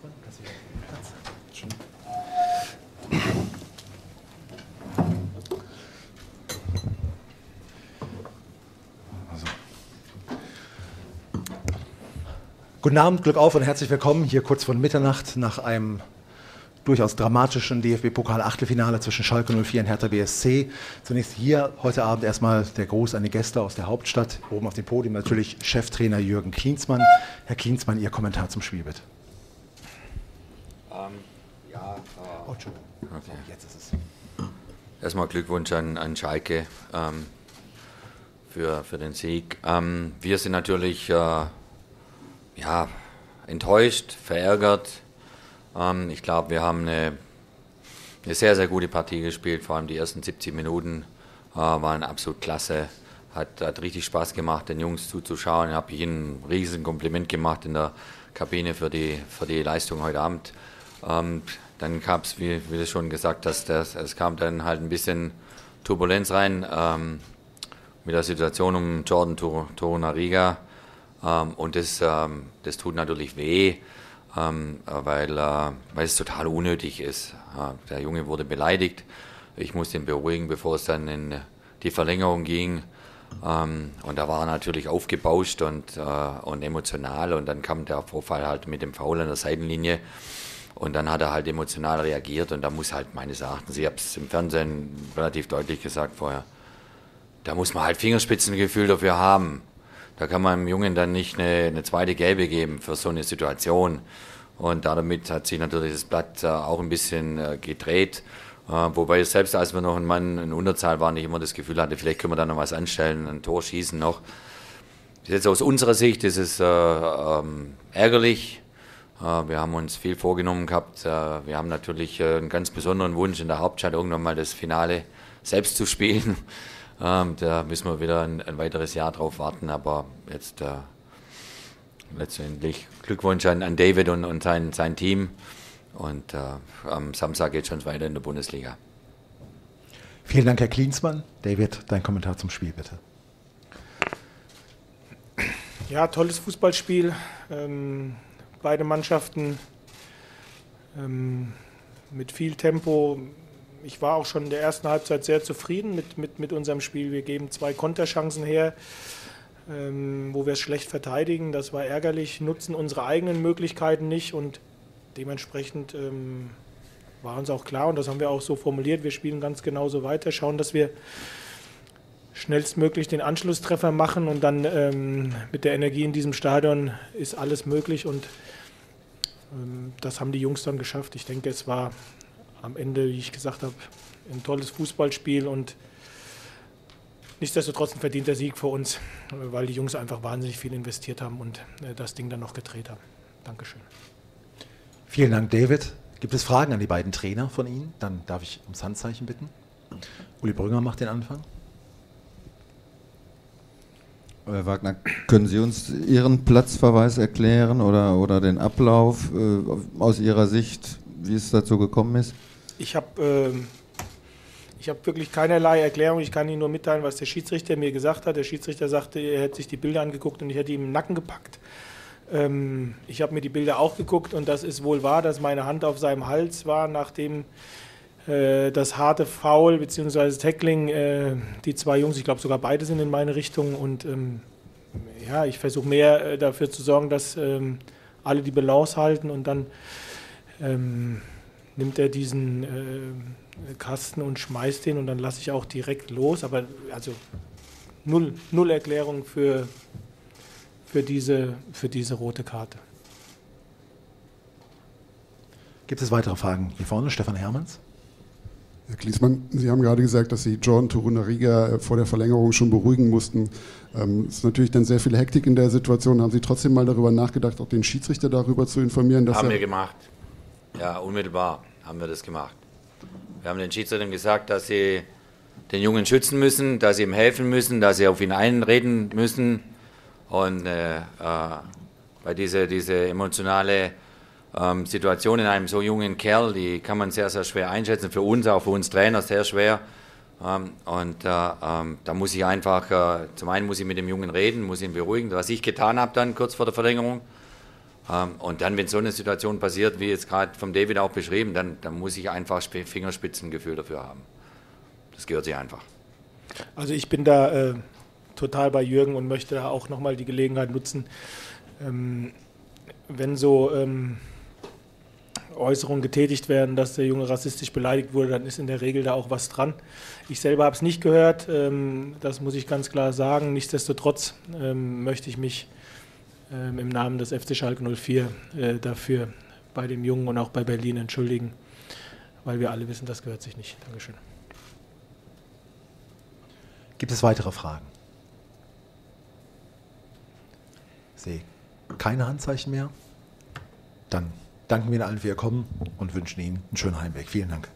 Also. Guten Abend, Glück auf und herzlich willkommen hier kurz vor Mitternacht nach einem durchaus dramatischen DFB-Pokal-Achtelfinale zwischen Schalke 04 und Hertha BSC. Zunächst hier heute Abend erstmal der Gruß an die Gäste aus der Hauptstadt. Oben auf dem Podium natürlich Cheftrainer Jürgen Klinsmann. Herr Klinsmann, Ihr Kommentar zum Spiel bitte. Ähm, ja, äh, Oh. Okay. Jetzt ist es. erstmal Glückwunsch an, an Schalke ähm, für, für den Sieg. Ähm, wir sind natürlich äh, ja, enttäuscht, verärgert. Ähm, ich glaube, wir haben eine, eine sehr, sehr gute Partie gespielt. Vor allem die ersten 70 Minuten äh, waren absolut klasse. Hat, hat richtig Spaß gemacht, den Jungs zuzuschauen. Habe ich ihnen ein riesen Kompliment gemacht in der Kabine für die, für die Leistung heute Abend. Ähm, dann gab es, wie, wie du schon gesagt hast, das, es kam dann halt ein bisschen Turbulenz rein ähm, mit der Situation um Jordan Tor- Torunariga. Ähm, und das, ähm, das tut natürlich weh, ähm, äh, weil, äh, weil es total unnötig ist. Äh, der Junge wurde beleidigt. Ich musste ihn beruhigen, bevor es dann in die Verlängerung ging. Ähm, und da war er natürlich aufgebauscht und, äh, und emotional. Und dann kam der Vorfall halt mit dem Foul an der Seitenlinie. Und dann hat er halt emotional reagiert. Und da muss halt meines Erachtens, ich habe es im Fernsehen relativ deutlich gesagt vorher, da muss man halt Fingerspitzengefühl dafür haben. Da kann man dem Jungen dann nicht eine, eine zweite Gelbe geben für so eine Situation. Und damit hat sich natürlich das Blatt äh, auch ein bisschen äh, gedreht. Äh, wobei selbst als wir noch ein Mann in Unterzahl waren, ich immer das Gefühl hatte, vielleicht können wir da noch was anstellen, ein Tor schießen noch. Jetzt aus unserer Sicht ist es äh, ähm, ärgerlich. Wir haben uns viel vorgenommen gehabt. Äh, wir haben natürlich äh, einen ganz besonderen Wunsch, in der Hauptstadt irgendwann mal das Finale selbst zu spielen. Ähm, da müssen wir wieder ein, ein weiteres Jahr drauf warten. Aber jetzt äh, letztendlich Glückwunsch an, an David und, und sein, sein Team. Und äh, am Samstag geht es schon weiter in der Bundesliga. Vielen Dank, Herr Klinsmann. David, dein Kommentar zum Spiel bitte. Ja, tolles Fußballspiel. Ähm, beide Mannschaften ähm, mit viel Tempo. Ich war auch schon in der ersten Halbzeit sehr zufrieden mit, mit, mit unserem Spiel. Wir geben zwei Konterchancen her, ähm, wo wir es schlecht verteidigen. Das war ärgerlich, nutzen unsere eigenen Möglichkeiten nicht und dementsprechend ähm, war uns auch klar und das haben wir auch so formuliert. Wir spielen ganz genauso weiter, schauen, dass wir schnellstmöglich den Anschlusstreffer machen und dann ähm, mit der Energie in diesem Stadion ist alles möglich und ähm, das haben die Jungs dann geschafft. Ich denke, es war am Ende, wie ich gesagt habe, ein tolles Fußballspiel und nichtsdestotrotz ein verdienter Sieg für uns, weil die Jungs einfach wahnsinnig viel investiert haben und äh, das Ding dann noch gedreht haben. Dankeschön. Vielen Dank, David. Gibt es Fragen an die beiden Trainer von Ihnen? Dann darf ich ums Handzeichen bitten. Uli Brünger macht den Anfang. Herr Wagner, können Sie uns Ihren Platzverweis erklären oder, oder den Ablauf äh, aus Ihrer Sicht, wie es dazu gekommen ist? Ich habe ich hab wirklich keinerlei Erklärung. Ich kann Ihnen nur mitteilen, was der Schiedsrichter mir gesagt hat. Der Schiedsrichter sagte, er hätte sich die Bilder angeguckt und ich hätte ihm im Nacken gepackt. Ähm, ich habe mir die Bilder auch geguckt und das ist wohl wahr, dass meine Hand auf seinem Hals war, nachdem äh, das harte Foul bzw. Tackling, äh, die zwei Jungs, ich glaube sogar beide sind in meine Richtung und ähm, ja, ich versuche mehr äh, dafür zu sorgen, dass ähm, alle die Balance halten und dann ähm, nimmt er diesen äh, Kasten und schmeißt den und dann lasse ich auch direkt los. Aber also null, null Erklärung für, für, diese, für diese rote Karte. Gibt es weitere Fragen? Hier vorne, Stefan Hermanns. Herr Kliesmann, Sie haben gerade gesagt, dass Sie Jordan Torunariga vor der Verlängerung schon beruhigen mussten. Ähm, es ist natürlich dann sehr viel Hektik in der Situation. Haben Sie trotzdem mal darüber nachgedacht, auch den Schiedsrichter darüber zu informieren? Dass haben wir gemacht. Ja, unmittelbar haben wir das gemacht. Wir haben den Schiedsrichtern gesagt, dass sie den Jungen schützen müssen, dass sie ihm helfen müssen, dass sie auf ihn einreden müssen. Und äh, äh, bei dieser diese emotionale ähm, Situation in einem so jungen Kerl, die kann man sehr, sehr schwer einschätzen. Für uns, auch für uns Trainer, sehr schwer. Ähm, und äh, ähm, da muss ich einfach, äh, zum einen muss ich mit dem Jungen reden, muss ihn beruhigen, was ich getan habe dann kurz vor der Verlängerung. Ähm, und dann, wenn so eine Situation passiert, wie jetzt gerade vom David auch beschrieben, dann, dann muss ich einfach Fingerspitzengefühl dafür haben. Das gehört sich einfach. Also ich bin da äh, total bei Jürgen und möchte da auch nochmal die Gelegenheit nutzen, ähm, wenn so ähm, Äußerungen getätigt werden, dass der Junge rassistisch beleidigt wurde, dann ist in der Regel da auch was dran. Ich selber habe es nicht gehört, ähm, das muss ich ganz klar sagen. Nichtsdestotrotz ähm, möchte ich mich ähm, im Namen des FC Schalke 04 äh, dafür bei dem Jungen und auch bei Berlin entschuldigen, weil wir alle wissen, das gehört sich nicht. Dankeschön. Gibt es weitere Fragen? Ich sehe keine Handzeichen mehr. Dann danken wir Ihnen allen für Ihr Kommen und wünschen Ihnen einen schönen Heimweg. Vielen Dank.